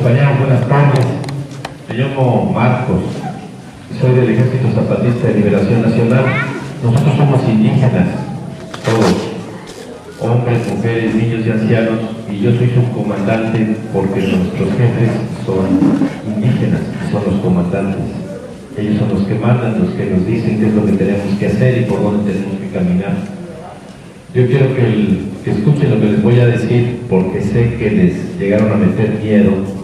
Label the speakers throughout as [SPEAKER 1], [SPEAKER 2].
[SPEAKER 1] compañeros, buenas tardes. Me llamo Marcos, soy del Ejército Zapatista de Liberación Nacional. Nosotros somos indígenas, todos, hombres, mujeres, niños y ancianos, y yo soy su comandante porque nuestros jefes son indígenas, son los comandantes. Ellos son los que mandan, los que nos dicen qué es lo que tenemos que hacer y por dónde tenemos que caminar. Yo quiero que escuchen lo que les voy a decir porque sé que les llegaron a meter miedo,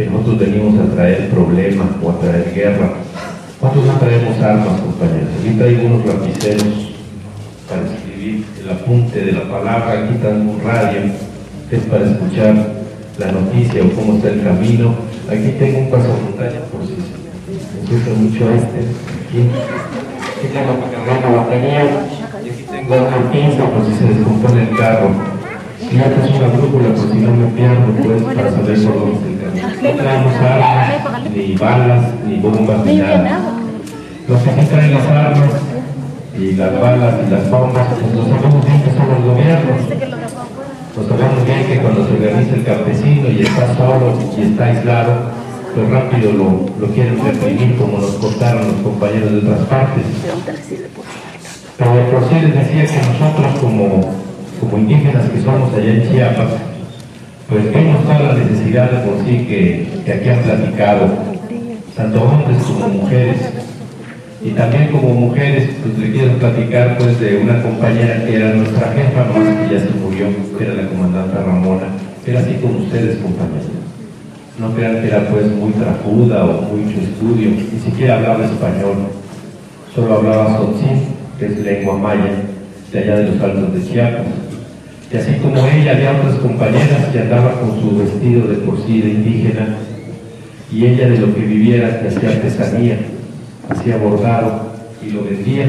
[SPEAKER 1] que nosotros venimos a traer problemas o a traer guerra. Nosotros no traemos armas, compañeros. Aquí traigo unos lapiceros para escribir el apunte de la palabra. Aquí tengo un radio, que es para escuchar la noticia o cómo está el camino. Aquí tengo un pasamontaña por si me gusta mucho este. Aquí, tengo para la batería. Y aquí tengo una pinza por si se descompone el carro. Y acá es una brújula por si no me pierdo, pues, para saber por dónde. No traemos armas, ni balas, ni bombas, ni nada. Los que sí traen las armas y las balas y las bombas, pues lo sabemos bien que son los gobiernos. Lo sabemos bien que cuando se organiza el campesino y está solo y está aislado, pues rápido lo, lo quieren reprimir como nos contaron los compañeros de otras partes. Pero por sí les decía que nosotros como, como indígenas que somos allá en Chiapas, pues vemos toda la necesidad de por sí que, que aquí han platicado, tanto hombres como mujeres, y también como mujeres, pues le quiero platicar pues de una compañera que era nuestra jefa, más que ya se murió, que era la comandante Ramona, que era así como ustedes compañeros. No crean que era pues muy trajuda o mucho estudio, ni siquiera hablaba español, solo hablaba sotzín, que es lengua maya, de allá de los altos de Chiapas. Y así como ella, había otras compañeras que andaban con su vestido de por sí de indígena, y ella de lo que viviera, que hacía artesanía, hacía bordado y lo vendía,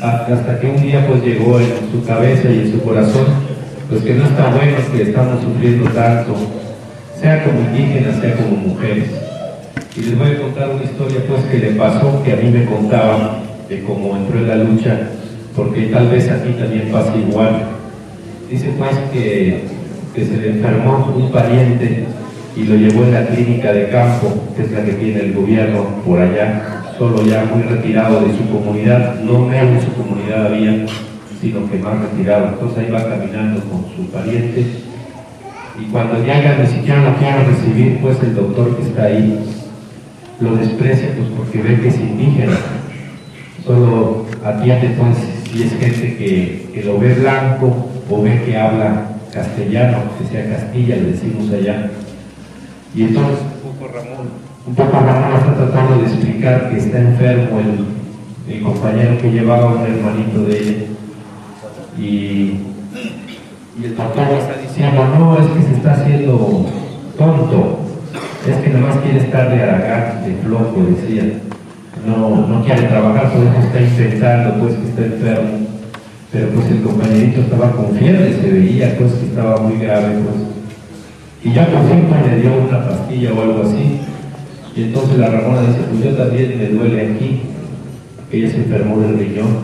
[SPEAKER 1] hasta que un día pues llegó en su cabeza y en su corazón, pues que no está bueno que estamos sufriendo tanto, sea como indígenas, sea como mujeres. Y les voy a contar una historia pues que le pasó, que a mí me contaba de cómo entró en la lucha, porque tal vez aquí también pasa igual. Dice pues que, que se le enfermó un pariente y lo llevó en la clínica de campo, que es la que tiene el gobierno por allá, solo ya muy retirado de su comunidad, no en su comunidad había, sino que más retirado. Entonces ahí va caminando con su pariente y cuando llega ni siquiera lo quiere recibir, pues el doctor que está ahí lo desprecia pues porque ve que es indígena. Solo atiende pues si es gente que, que lo ve blanco o ve que habla castellano, que sea Castilla, le decimos allá. Y entonces un poco Ramón, un poco Ramón está tratando de explicar que está enfermo el, el compañero que llevaba un hermanito de ella. Y, y el doctor está diciendo, no, es que se está haciendo tonto, es que nada más quiere estar de aragán, de flojo, decía. No, no quiere trabajar, por está intentando, pues que está enfermo. Pero pues el compañerito estaba con fiebre, se veía pues que estaba muy grave, pues. Y ya por pues, le dio una pastilla o algo así. Y entonces la Ramona dice, pues yo también me duele aquí. Ella se enfermó del riñón,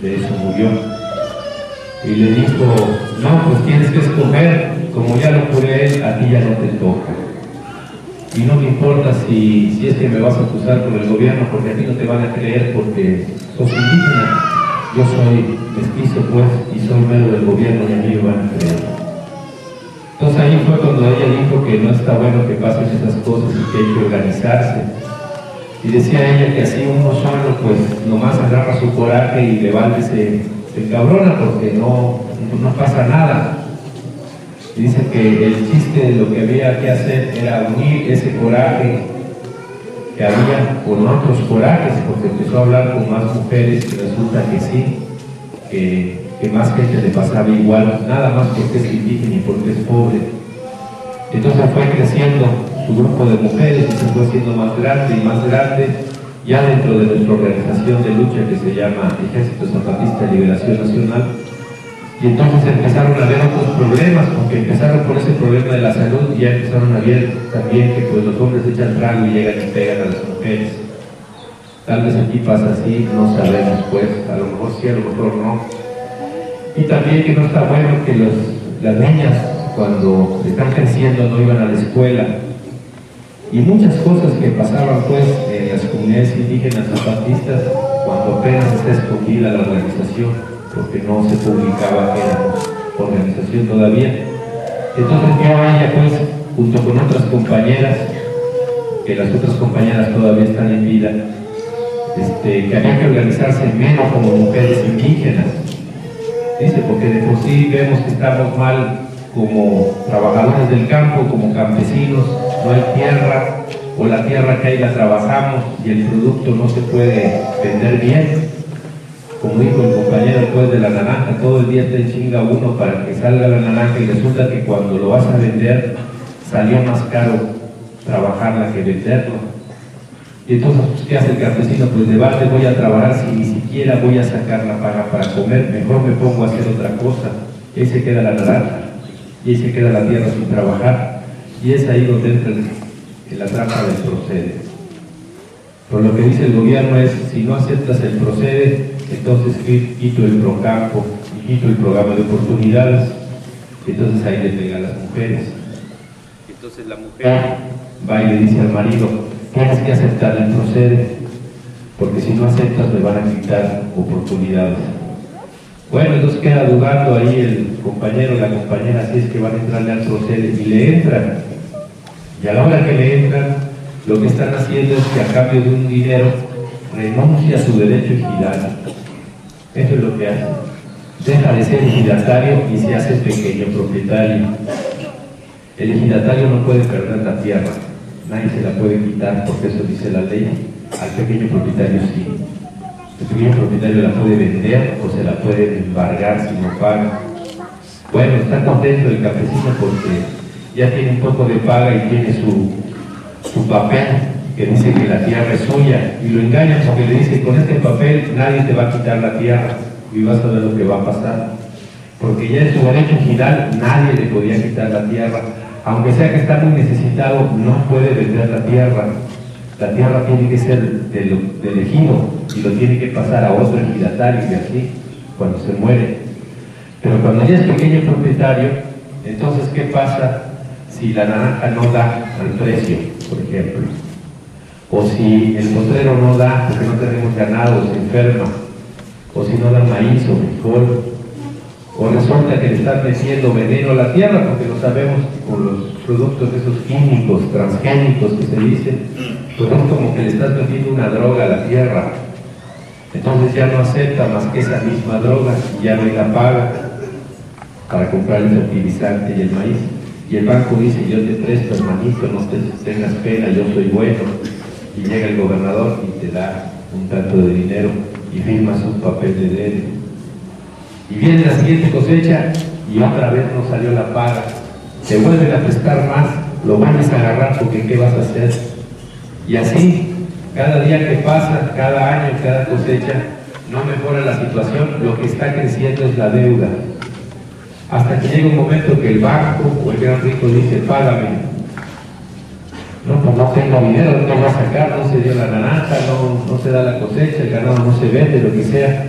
[SPEAKER 1] de eso murió. Y le dijo, no, pues tienes que escoger, como ya lo curé él, a ti ya no te toca. Y no me importa si, si es que me vas a acusar por el gobierno, porque a ti no te van a creer porque sos indígena. Yo soy mestizo, pues, y soy mero del gobierno y a mí me van a creer. Entonces ahí fue cuando ella dijo que no está bueno que pasen esas cosas y que hay que organizarse. Y decía ella que así uno solo, pues, nomás agarra su coraje y levántese, se cabrona porque no, no pasa nada. Dice que el chiste de lo que había que hacer era unir ese coraje que había con otros corajes, porque empezó a hablar con más mujeres y resulta que sí, que, que más gente le pasaba igual, nada más porque es indígena y porque es pobre. Entonces fue creciendo su grupo de mujeres y se fue haciendo más grande y más grande, ya dentro de nuestra organización de lucha que se llama Ejército Zapatista de Liberación Nacional, y entonces empezaron a haber otros problemas, porque empezaron por ese problema de la salud y ya empezaron a ver también que pues, los hombres echan trago y llegan y pegan a las mujeres. Tal vez aquí pasa así, no sabemos pues, a lo mejor sí, a lo mejor no. Y también que no está bueno que los, las niñas cuando están creciendo no iban a la escuela y muchas cosas que pasaban pues en las comunidades indígenas zapatistas cuando apenas está escondida la organización, porque no se publicaba que era organización todavía. Entonces yo ella pues, junto con otras compañeras, que las otras compañeras todavía están en vida, este, que había que organizarse menos como mujeres indígenas. Dice, porque de por sí vemos que estamos mal como trabajadores del campo, como campesinos, no hay tierra, o la tierra que hay la trabajamos y el producto no se puede vender bien. Como dijo el compañero después de la naranja, todo el día en chinga uno para que salga la naranja y resulta que cuando lo vas a vender salió más caro trabajarla que venderlo. Y entonces, pues, ¿qué hace el campesino? Pues de balde voy a trabajar si ni siquiera voy a sacar la paga para comer, mejor me pongo a hacer otra cosa. Y ahí se queda la naranja, y ahí se queda la tierra sin trabajar. Y es ahí donde entra la trampa del procede. Por lo que dice el gobierno es, si no aceptas el procede, entonces quito el procampo y quito el programa de oportunidades. Entonces ahí le pega a las mujeres. Entonces la mujer va y le dice al marido, tienes que aceptar el procede, porque si no aceptas me van a quitar oportunidades. Bueno, entonces queda dudando ahí el compañero, la compañera, si es que van a entrarle al procede y le entran. Y a la hora que le entran, lo que están haciendo es que a cambio de un dinero renuncia a su derecho ejidal. Eso es lo que hace. Deja de ser ejidatario y se hace pequeño propietario. El ejidatario no puede perder la tierra, nadie se la puede quitar porque eso dice la ley. Al pequeño propietario sí. El pequeño propietario la puede vender o se la puede embargar si no paga. Bueno, está contento el campesino porque ya tiene un poco de paga y tiene su, su papel que dice que la tierra es suya y lo engañan porque le dice con este papel nadie te va a quitar la tierra y vas a ver lo que va a pasar porque ya en su derecho final nadie le podía quitar la tierra. Aunque sea que está muy necesitado no puede vender la tierra. La tierra tiene que ser del, del ejido y lo tiene que pasar a otro ejidatario y así cuando se muere. Pero cuando ya es pequeño propietario entonces ¿qué pasa? si la naranja no da al precio, por ejemplo, o si el potrero no da porque no tenemos ganado, se enferma, o si no da maíz o frijol, o resulta que le están metiendo veneno a la tierra, porque lo sabemos con los productos esos químicos, transgénicos que se dicen, pues es como que le estás metiendo una droga a la tierra. Entonces ya no acepta más que esa misma droga y ya no hay la paga para comprar el fertilizante y el maíz. Y el banco dice, yo te presto hermanito, no te tengas pena, yo soy bueno. Y llega el gobernador y te da un tanto de dinero y firmas un papel de débito. Y viene la siguiente cosecha y otra vez no salió la paga. Te vuelven a prestar más, lo vuelves a agarrar porque ¿qué vas a hacer? Y así, cada día que pasa, cada año, cada cosecha, no mejora la situación, lo que está creciendo es la deuda hasta que llega un momento que el banco o el gran rico dice, págame. No, pues no tengo dinero, no va a sacar, no se dio la naranja, no, no se da la cosecha, el ganado no se vende, lo que sea.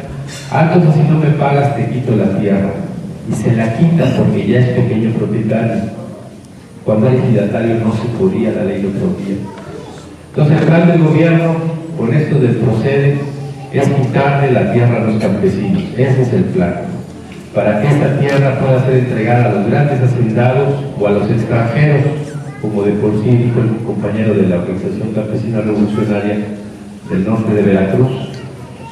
[SPEAKER 1] Ah, entonces si no me pagas te quito la tierra. Y se la quita porque ya es pequeño propietario. Cuando era ejidatario no se podía, la ley lo prohibía. Entonces el plan del gobierno con esto del procede es quitarle la tierra a los campesinos. Ese es el plan para que esta tierra pueda ser entregada a los grandes hacendados o a los extranjeros, como de por sí dijo el compañero de la Organización Campesina Revolucionaria del norte de Veracruz.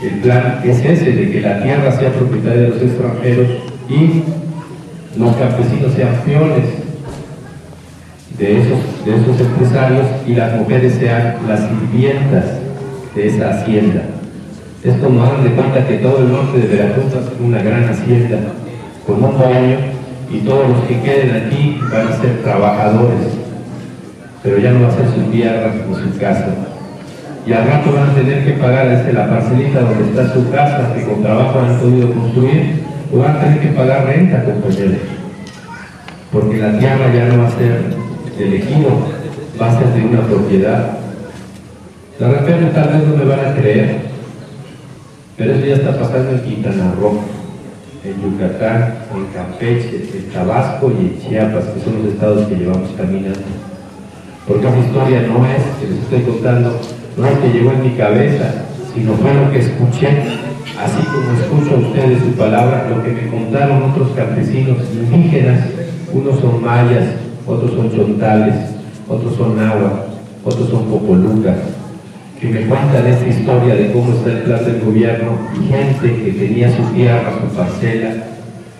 [SPEAKER 1] El plan es ese, de que la tierra sea propietaria de los extranjeros y los campesinos sean peones de esos, empresarios y las mujeres sean las sirvientas de esa hacienda. Es como hagan de cuenta que todo el norte de Veracruz es una gran hacienda con un dueño y todos los que queden aquí van a ser trabajadores, pero ya no va a ser su tierra ni su casa. Y al rato van a tener que pagar desde la parcelita donde está su casa, que con trabajo han podido construir, o van a tener que pagar renta, compañeros. Porque la tierra ya no va a ser elegido, va a ser de una propiedad. De repente tal vez no me van a creer, pero eso ya está pasando en Quintana Roo, en Yucatán, en Campeche, en Tabasco y en Chiapas, que son los estados que llevamos caminando. Porque esa historia no es, que les estoy contando, no es que llegó en mi cabeza, sino fue lo que escuché, así como escucho a ustedes su palabra, lo que me contaron otros campesinos indígenas, unos son mayas, otros son chontales, otros son náhuatl, otros son popolucas, que me cuentan esta historia de cómo está el plan del gobierno y gente que tenía su tierra, su parcela,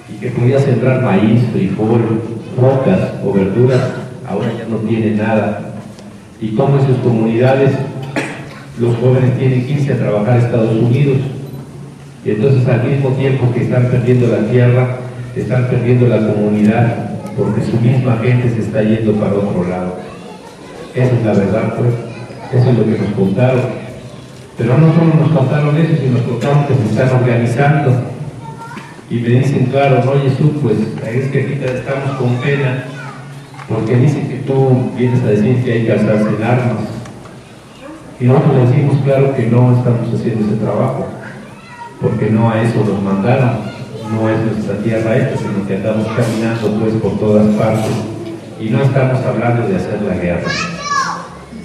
[SPEAKER 1] y que podía sembrar maíz, frijol, rocas o verduras, no tiene nada. Y cómo en sus comunidades los jóvenes tienen que irse a trabajar a Estados Unidos. Y entonces al mismo tiempo que están perdiendo la tierra, están perdiendo la comunidad, porque su misma gente se está yendo para otro lado. Esa es la verdad, pues. Eso es lo que nos contaron. Pero no solo nos contaron eso, sino nos contaron que se están organizando. Y me dicen, claro, no, Jesús, pues es que ahorita estamos con pena, porque dicen que tú vienes a decir que hay que alzarse en armas. Y nosotros le decimos, claro, que no estamos haciendo ese trabajo, porque no a eso nos mandaron, no es nuestra tierra esta, sino que andamos caminando pues por todas partes y no estamos hablando de hacer la guerra.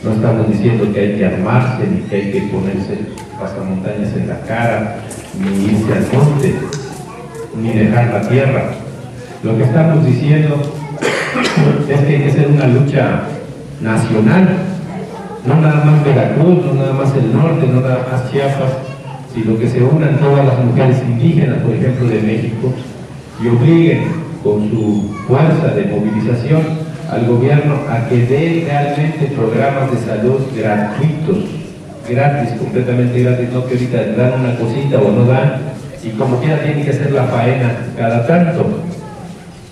[SPEAKER 1] No estamos diciendo que hay que armarse, ni que hay que ponerse pasamontañas en la cara, ni irse al monte, ni dejar la tierra. Lo que estamos diciendo es que que hacer una lucha nacional, no nada más Veracruz, no nada más el norte, no nada más Chiapas, sino que se unan todas las mujeres indígenas, por ejemplo, de México, y obliguen con su fuerza de movilización al gobierno a que dé realmente programas de salud gratuitos, gratis, completamente gratis, no que ahorita dan una cosita o no dan, y como quiera tiene que hacer la faena cada tanto.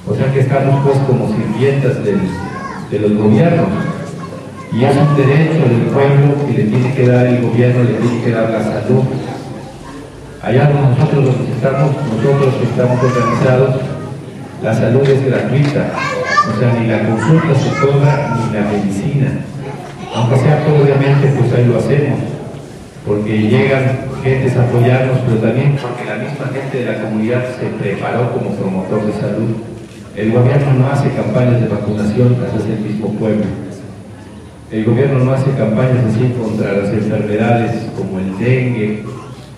[SPEAKER 1] O sea que estamos pues como sirvientas de los gobiernos. Y es un derecho del pueblo que le tiene que dar el gobierno, le tiene que dar la salud. Allá nosotros los que estamos, nosotros que estamos organizados, la salud es gratuita. O sea, ni la consulta se cobra ni la medicina. Aunque sea obviamente, pues ahí lo hacemos. Porque llegan gentes a apoyarnos, pero también porque la misma gente de la comunidad se preparó como promotor de salud. El gobierno no hace campañas de vacunación, hace el mismo pueblo. El gobierno no hace campañas así contra las enfermedades como el dengue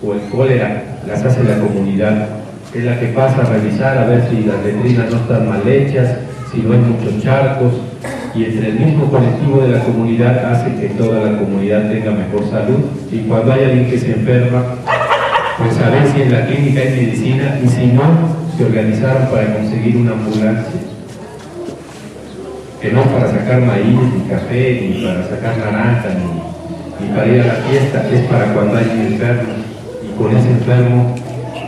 [SPEAKER 1] o el cólera, las hace la comunidad. Es la que pasa a revisar a ver si las letrinas no están mal hechas, si no hay muchos charcos, y entre el mismo colectivo de la comunidad hace que toda la comunidad tenga mejor salud y cuando hay alguien que se enferma, pues a ver si en la clínica hay medicina y si no, se organizaron para conseguir una ambulancia. Que no para sacar maíz, ni café, ni para sacar naranja, ni, para ir a la fiesta, es para cuando hay un enfermo. Y con ese enfermo,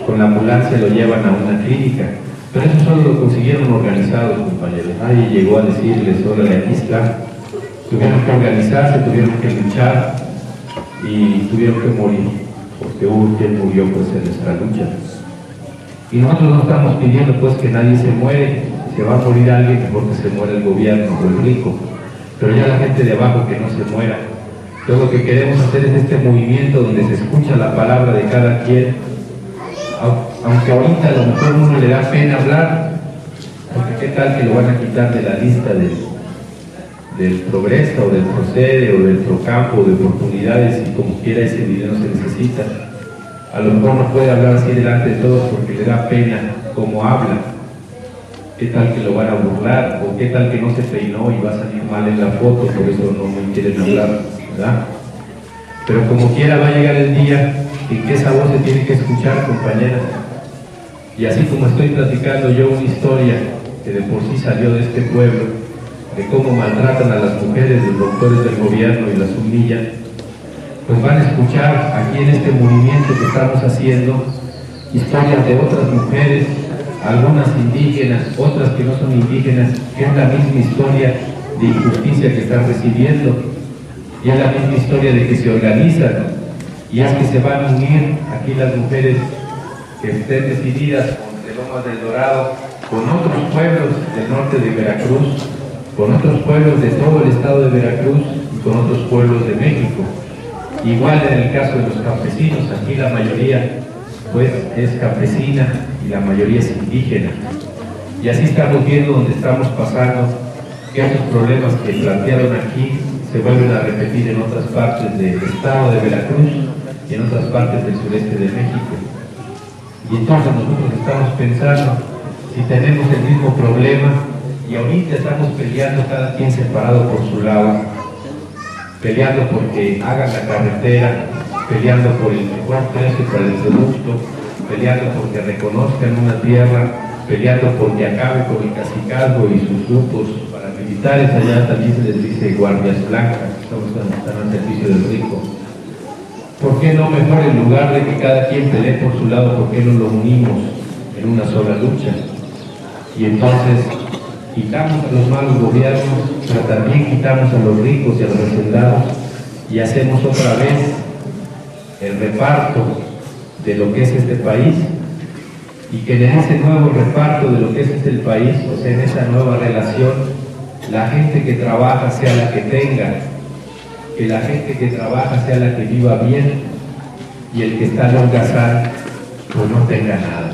[SPEAKER 1] con la ambulancia lo llevan a una clínica pero eso solo lo consiguieron organizados, compañeros. Nadie llegó a decirles, hola, aquí está. Tuvieron que organizarse, tuvieron que luchar y tuvieron que morir, porque hubo quien murió pues en nuestra lucha. Y nosotros no estamos pidiendo pues que nadie se muere, se va a morir alguien mejor que se muera el gobierno o el rico, pero ya la gente de abajo que no se muera. Entonces lo que queremos hacer es este movimiento donde se escucha la palabra de cada quien aunque ahorita a lo mejor uno le da pena hablar, porque qué tal que lo van a quitar de la lista del, del progreso o del procede o del procampo de oportunidades y como quiera ese dinero se necesita. A lo mejor no puede hablar así delante de todos porque le da pena cómo habla. ¿Qué tal que lo van a burlar? ¿O qué tal que no se peinó y va a salir mal en la foto? Por eso no me quieren hablar, ¿verdad? Pero como quiera va a llegar el día en que esa voz se tiene que escuchar, compañeras. Y así como estoy platicando yo una historia que de por sí salió de este pueblo, de cómo maltratan a las mujeres, los doctores del gobierno y las humillan, pues van a escuchar aquí en este movimiento que estamos haciendo historias de otras mujeres, algunas indígenas, otras que no son indígenas, que es la misma historia de injusticia que están recibiendo, y es la misma historia de que se organizan, y es que se van a unir aquí las mujeres que estén decididas con Lomas del Dorado, con otros pueblos del norte de Veracruz, con otros pueblos de todo el estado de Veracruz y con otros pueblos de México. Igual en el caso de los campesinos, aquí la mayoría pues es campesina y la mayoría es indígena. Y así estamos viendo donde estamos pasando que esos problemas que plantearon aquí se vuelven a repetir en otras partes del estado de Veracruz y en otras partes del sureste de México. Y entonces nosotros estamos pensando si tenemos el mismo problema y ahorita estamos peleando cada quien separado por su lado, peleando porque hagan la carretera, peleando por el mejor precio para el producto, peleando porque reconozcan una tierra, peleando porque acabe con el cacicazgo y sus grupos paramilitares, allá también se les dice guardias blancas, estamos están al servicio del rico. ¿Por qué no mejor en lugar de que cada quien pelee por su lado, por qué no lo unimos en una sola lucha? Y entonces quitamos a los malos gobiernos, pero también quitamos a los ricos y a los hacendados y hacemos otra vez el reparto de lo que es este país y que en ese nuevo reparto de lo que es este país, o sea, en esa nueva relación, la gente que trabaja sea la que tenga, que la gente que trabaja sea la que viva bien y el que está en holgazán pues no tenga nada.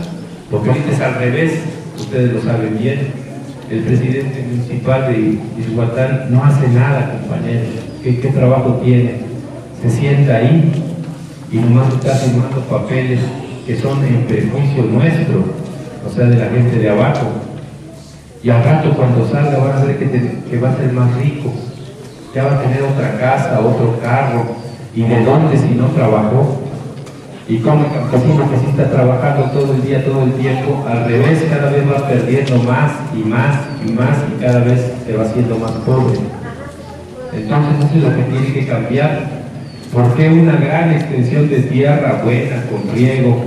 [SPEAKER 1] Porque ahorita es al revés, ustedes lo saben bien, el presidente municipal de Izhuatán no hace nada, compañeros. ¿Qué, ¿Qué, trabajo tiene? Se sienta ahí y nomás está firmando papeles que son en perjuicio nuestro, o sea, de la gente de abajo. Y al rato cuando salga van a ver que, que va a ser más rico, ya va a tener otra casa, otro carro. ¿Y de dónde si no trabajó? Y como el campesino que sí está trabajando todo el día, todo el tiempo, al revés, cada vez va perdiendo más y más y más y cada vez se va haciendo más pobre. Entonces eso es lo que tiene que cambiar. ¿Por qué una gran extensión de tierra buena, con riego,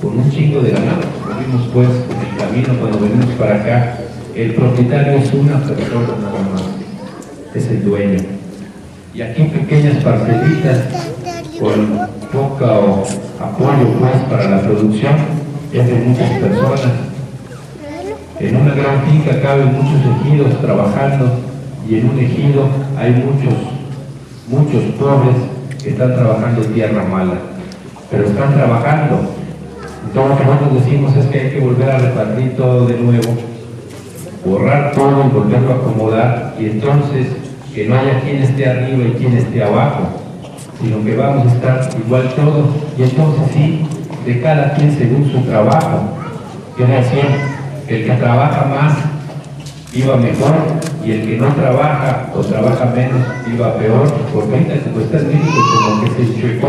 [SPEAKER 1] con un chingo de ganado? Vimos pues en el camino cuando venimos para acá, el propietario es una persona nada más, es el dueño. Y aquí pequeñas parcelitas con poco apoyo pues para la producción es de muchas personas. En una gran finca caben muchos ejidos trabajando y en un ejido hay muchos, muchos pobres que están trabajando tierra mala, pero están trabajando. Entonces lo que nosotros decimos es que hay que volver a repartir todo de nuevo, borrar todo y volverlo a acomodar y entonces que no haya quien esté arriba y quien esté abajo, sino que vamos a estar igual todos y entonces sí, de cada quien según su trabajo. Quiere decir, el que trabaja más iba mejor y el que no trabaja o trabaja menos iba peor, porque ahorita como está en México como que se chuecó.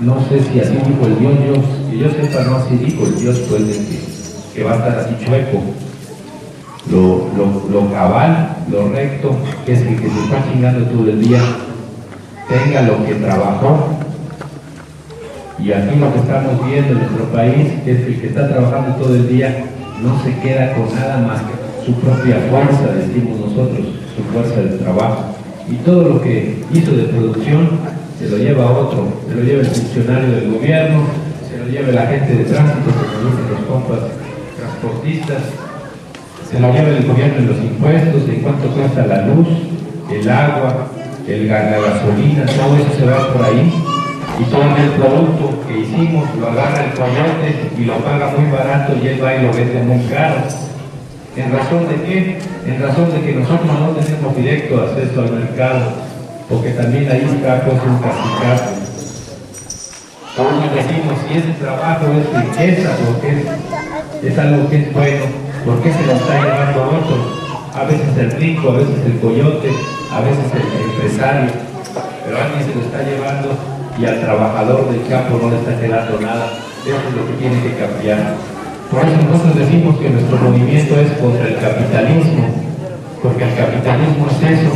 [SPEAKER 1] No sé si así dijo el Dios, Dios, que yo sepa no así dijo el Dios pues de que, que va a estar así chueco. Lo, lo, lo, cabal, lo recto, que es el que se está chingando todo el día, tenga lo que trabajó. Y aquí lo que estamos viendo en nuestro país es que el que está trabajando todo el día no se queda con nada más que su propia fuerza, decimos nosotros, su fuerza de trabajo. Y todo lo que hizo de producción se lo lleva a otro, se lo lleva el funcionario del gobierno, se lo lleva la gente de tránsito, se lo los compas transportistas, se lo lleva el gobierno en los impuestos, en cuánto cuesta la luz, el agua, el, la gasolina, todo eso se va por ahí y todo el producto que hicimos lo agarra el coyote y lo paga muy barato y él va y lo vende muy caro. ¿En razón de qué? En razón de que nosotros no tenemos directo acceso al mercado, porque también ahí está pues un castigazo. Entonces decimos, si ese trabajo es riqueza, porque es, es algo que es bueno, ¿por qué se lo está llevando a otro? A veces el rico, a veces el coyote, a veces el empresario, pero alguien se lo está llevando y al trabajador del campo no le está quedando nada. Eso es lo que tiene que cambiar. Por eso nosotros decimos que nuestro movimiento es contra el capitalismo, porque el capitalismo es eso,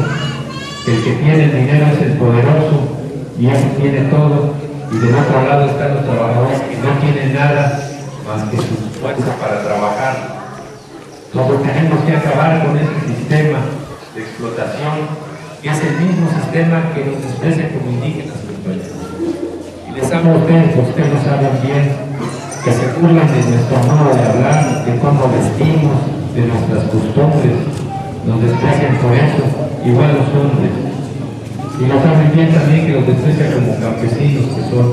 [SPEAKER 1] el que tiene el dinero es el poderoso y ese tiene todo, y del otro lado están los trabajadores que no tienen nada más que su fuerza para trabajar. Entonces tenemos que acabar con ese sistema de explotación, que es el mismo sistema que nos desprecia como indígenas. Y les amo a ustedes, ustedes lo saben bien, que se burlan de nuestro modo de hablar, de cómo vestimos, de nuestras costumbres, nos desprecian por eso, igual los hombres. Y lo saben bien también que los desprecian como campesinos que son.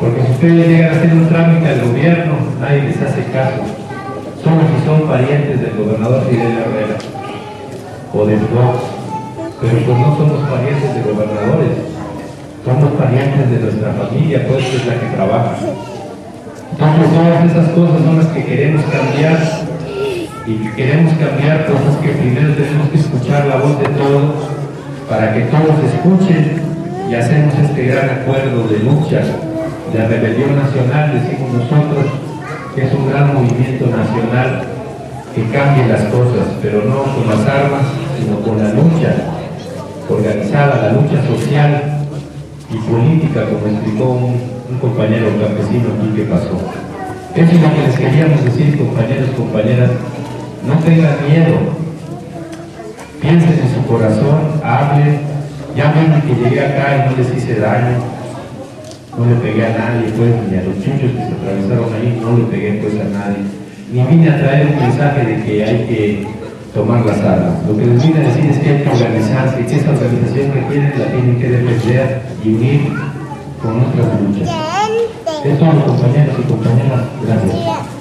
[SPEAKER 1] Porque si ustedes llegan a hacer un trámite al gobierno, nadie les hace caso. solo si son parientes del gobernador Fidel Herrera o de Fox, pero pues no somos parientes de gobernadores, somos parientes de nuestra familia, pues es la que trabaja. Entonces todas esas cosas son las que queremos cambiar. Y que queremos cambiar cosas que primero tenemos que escuchar la voz de todos para que todos escuchen y hacemos este gran acuerdo de lucha, de rebelión nacional, decimos nosotros, que es un gran movimiento nacional que cambie las cosas, pero no con las armas, sino con la lucha organizada, la lucha social y política, como explicó un, compañero campesino aquí que pasó. Eso es lo que les queríamos decir, compañeros, compañeras, no tengan miedo, piensen en su corazón, hablen, ya ven que llegué acá y no les hice daño, no le pegué a nadie, pues, ni a los chuchos que se atravesaron ahí, no le pegué pues a nadie, ni vine a traer un mensaje de que hay que tomar las armas. Lo que les vine a decir es que hay que organizarse y que esa organización que tienen la tienen que defender y unir con nuestras luchas. Es todo, compañeros y compañeras. Gracias.